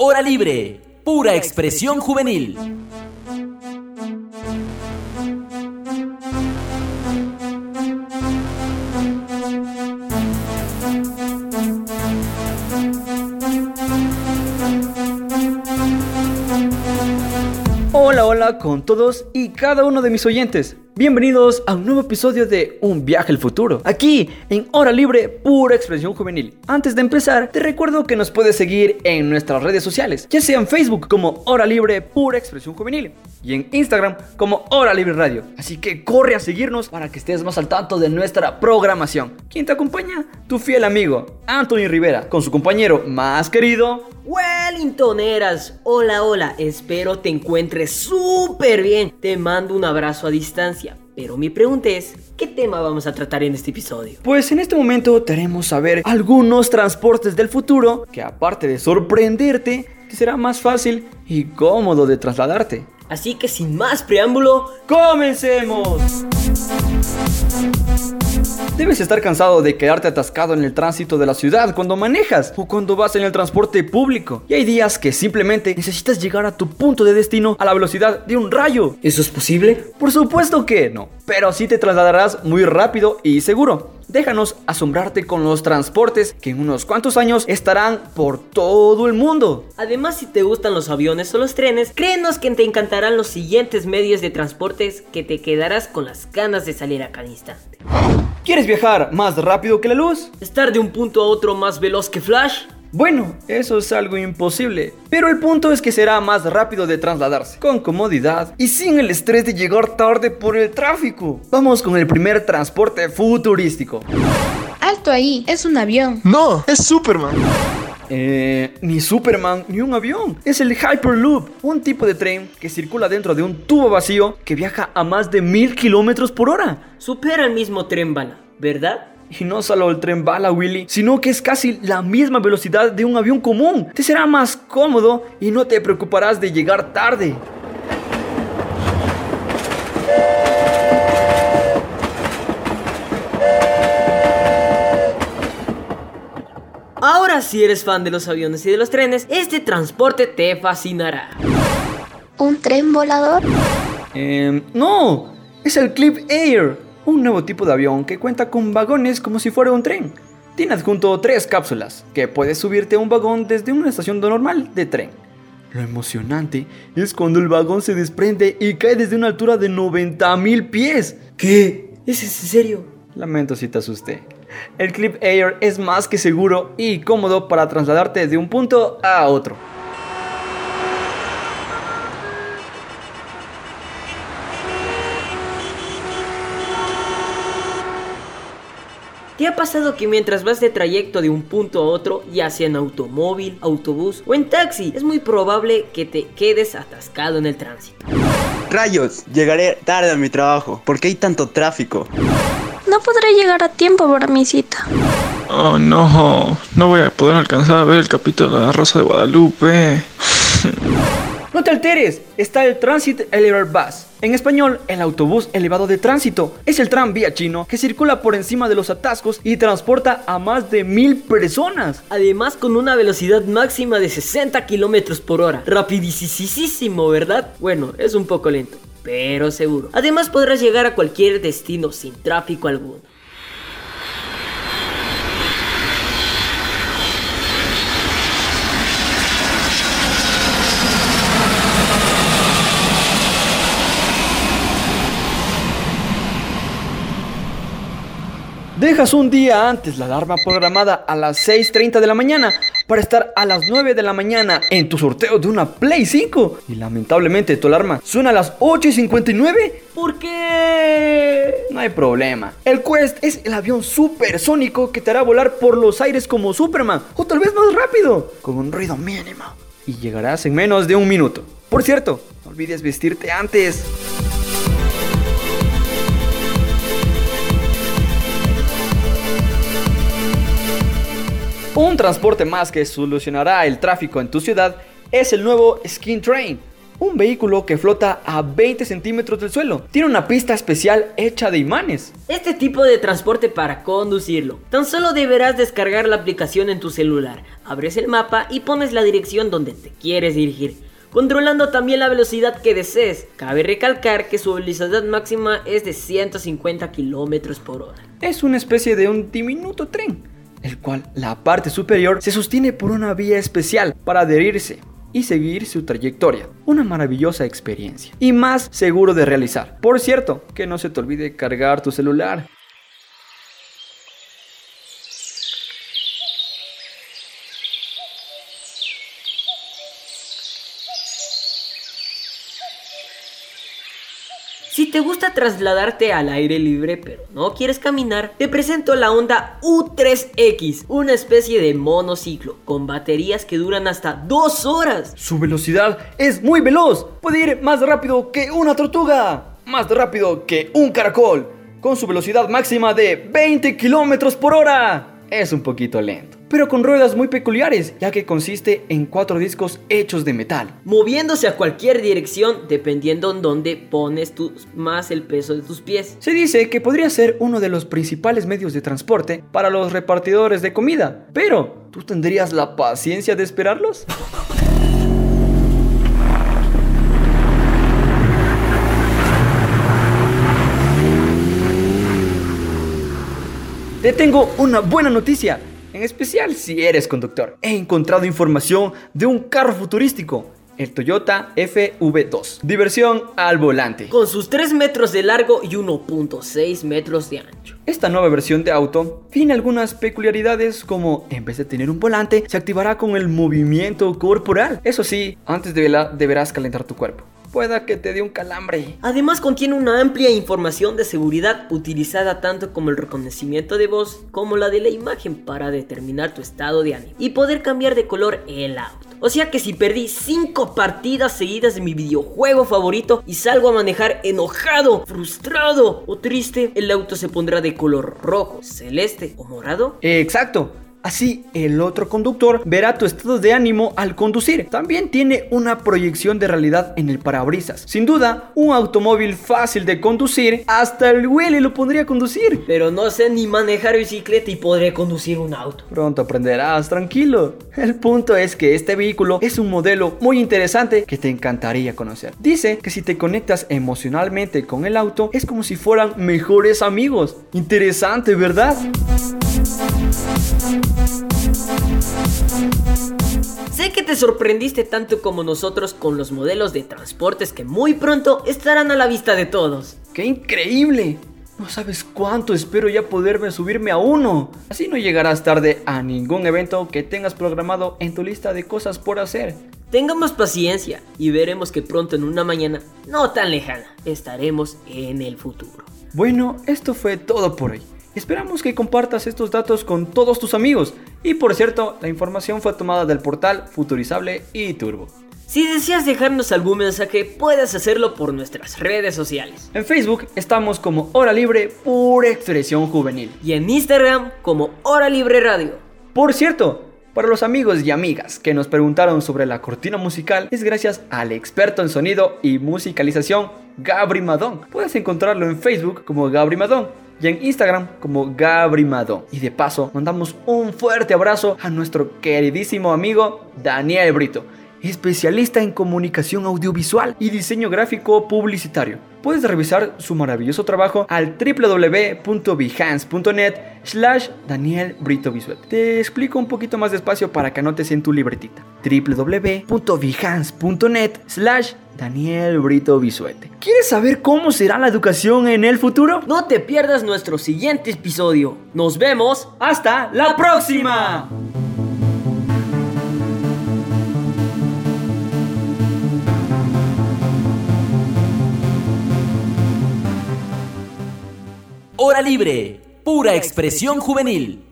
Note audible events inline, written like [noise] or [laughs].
Hora libre, pura expresión juvenil. Hola, con todos y cada uno de mis oyentes. Bienvenidos a un nuevo episodio de Un viaje al futuro, aquí en Hora Libre, pura expresión juvenil. Antes de empezar, te recuerdo que nos puedes seguir en nuestras redes sociales, ya sea en Facebook como Hora Libre, pura expresión juvenil, y en Instagram como Hora Libre Radio. Así que corre a seguirnos para que estés más al tanto de nuestra programación. ¿Quién te acompaña? Tu fiel amigo, Anthony Rivera, con su compañero más querido, Wellingtoneras, hola, hola, espero te encuentres súper bien. Te mando un abrazo a distancia. Pero mi pregunta es, ¿qué tema vamos a tratar en este episodio? Pues en este momento te haremos saber algunos transportes del futuro que aparte de sorprenderte, te será más fácil y cómodo de trasladarte. Así que sin más preámbulo, ¡Comencemos! Debes estar cansado de quedarte atascado en el tránsito de la ciudad cuando manejas o cuando vas en el transporte público. Y hay días que simplemente necesitas llegar a tu punto de destino a la velocidad de un rayo. ¿eso es posible? Por supuesto que no, pero sí te trasladarás muy rápido y seguro. Déjanos asombrarte con los transportes que en unos cuantos años estarán por todo el mundo. Además, si te gustan los aviones o los trenes, créenos que te encantarán los siguientes medios de transportes que te quedarás con las ganas de salir a cada instante. ¿Quieres viajar más rápido que la luz? ¿Estar de un punto a otro más veloz que Flash? Bueno, eso es algo imposible, pero el punto es que será más rápido de trasladarse, con comodidad y sin el estrés de llegar tarde por el tráfico. Vamos con el primer transporte futurístico. Alto ahí, es un avión. No, es Superman. Eh, ni Superman ni un avión. Es el Hyperloop, un tipo de tren que circula dentro de un tubo vacío que viaja a más de mil kilómetros por hora. Supera el mismo tren bala, ¿verdad? Y no solo el tren bala, Willy, sino que es casi la misma velocidad de un avión común. Te será más cómodo y no te preocuparás de llegar tarde. Ahora si eres fan de los aviones y de los trenes, este transporte te fascinará. ¿Un tren volador? Em, no, es el Clip Air, un nuevo tipo de avión que cuenta con vagones como si fuera un tren. Tiene adjunto tres cápsulas, que puedes subirte a un vagón desde una estación normal de tren. Lo emocionante es cuando el vagón se desprende y cae desde una altura de 90.000 pies. ¿Qué? ¿Es en serio? Lamento si te asusté. El Clip Air es más que seguro y cómodo para trasladarte de un punto a otro. ¿Te ha pasado que mientras vas de trayecto de un punto a otro, ya sea en automóvil, autobús o en taxi, es muy probable que te quedes atascado en el tránsito? Rayos, llegaré tarde a mi trabajo. ¿Por qué hay tanto tráfico? No podré llegar a tiempo para mi cita. Oh no, no voy a poder alcanzar a ver el capítulo de la Rosa de Guadalupe. [laughs] No te alteres, está el Transit Elevator Bus. En español, el autobús elevado de tránsito. Es el tranvía chino que circula por encima de los atascos y transporta a más de mil personas. Además con una velocidad máxima de 60 kilómetros por hora. Rapidísimo, ¿verdad? Bueno, es un poco lento, pero seguro. Además podrás llegar a cualquier destino sin tráfico alguno. Dejas un día antes la alarma programada a las 6.30 de la mañana para estar a las 9 de la mañana en tu sorteo de una Play 5. Y lamentablemente tu alarma suena a las 8.59. ¿Por qué? No hay problema. El Quest es el avión supersónico que te hará volar por los aires como Superman o tal vez más rápido, con un ruido mínimo. Y llegarás en menos de un minuto. Por cierto, no olvides vestirte antes. Un transporte más que solucionará el tráfico en tu ciudad es el nuevo Skin Train, un vehículo que flota a 20 centímetros del suelo. Tiene una pista especial hecha de imanes. Este tipo de transporte para conducirlo. Tan solo deberás descargar la aplicación en tu celular, abres el mapa y pones la dirección donde te quieres dirigir, controlando también la velocidad que desees. Cabe recalcar que su velocidad máxima es de 150 km por hora. Es una especie de un diminuto tren, el cual la parte superior se sostiene por una vía especial para adherirse y seguir su trayectoria. Una maravillosa experiencia y más seguro de realizar. Por cierto, que no se te olvide cargar tu celular. Trasladarte al aire libre pero no quieres caminar, te presento la Honda U3X, una especie de monociclo con baterías que duran hasta 2 horas. Su velocidad es muy veloz. Puede ir más rápido que una tortuga. Más rápido que un caracol. Con su velocidad máxima de 20 kilómetros por hora. Es un poquito lento. Pero con ruedas muy peculiares, ya que consiste en cuatro discos hechos de metal. Moviéndose a cualquier dirección dependiendo en dónde pones más el peso de tus pies. Se dice que podría ser uno de los principales medios de transporte para los repartidores de comida. Pero, ¿tú tendrías la paciencia de esperarlos? Te tengo una buena noticia, en especial si eres conductor. He encontrado información de un carro futurístico, el Toyota FV2. Diversión al volante. Con sus 3 metros de largo y 1.6 metros de ancho. Esta nueva versión de auto tiene algunas peculiaridades como en vez de tener un volante, se activará con el movimiento corporal. Eso sí, antes de verla deberás calentar tu cuerpo pueda que te dé un calambre. Además contiene una amplia información de seguridad utilizada tanto como el reconocimiento de voz como la de la imagen para determinar tu estado de ánimo y poder cambiar de color el auto. O sea que si perdí 5 partidas seguidas de mi videojuego favorito y salgo a manejar enojado, frustrado o triste, el auto se pondrá de color rojo, celeste o morado. Exacto. Así, el otro conductor verá tu estado de ánimo al conducir. También tiene una proyección de realidad en el parabrisas. Sin duda, un automóvil fácil de conducir, hasta el Willy lo podría conducir. Pero no sé ni manejar bicicleta y podré conducir un auto. Pronto aprenderás, tranquilo. El punto es que este vehículo es un modelo muy interesante que te encantaría conocer. Dice que si te conectas emocionalmente con el auto, es como si fueran mejores amigos. Interesante, ¿verdad? Sé que te sorprendiste tanto como nosotros con los modelos de transportes que muy pronto estarán a la vista de todos. ¡Qué increíble! No sabes cuánto espero ya poderme subirme a uno. Así no llegarás tarde a ningún evento que tengas programado en tu lista de cosas por hacer. Tengamos paciencia y veremos que pronto en una mañana, no tan lejana, estaremos en el futuro. Bueno, esto fue todo por hoy. Esperamos que compartas estos datos con todos tus amigos. Y por cierto, la información fue tomada del portal Futurizable y Turbo. Si deseas dejarnos algún mensaje, puedes hacerlo por nuestras redes sociales. En Facebook estamos como Hora Libre Pura Expresión Juvenil. Y en Instagram como Hora Libre Radio. Por cierto, para los amigos y amigas que nos preguntaron sobre la cortina musical, es gracias al experto en sonido y musicalización Gabri Madón. Puedes encontrarlo en Facebook como Gabri Madón y en Instagram como Gabri Madón. Y de paso, mandamos un fuerte abrazo a nuestro queridísimo amigo Daniel Brito, especialista en comunicación audiovisual y diseño gráfico publicitario. Puedes revisar su maravilloso trabajo al www.behance.net slash Daniel Brito. Te explico un poquito más despacio para que anotes en tu libretita. www.behance.net slash Daniel Brito Bisuete. ¿Quieres saber cómo será la educación en el futuro? No te pierdas nuestro siguiente episodio. Nos vemos. ¡Hasta la próxima! Hora libre, pura expresión juvenil.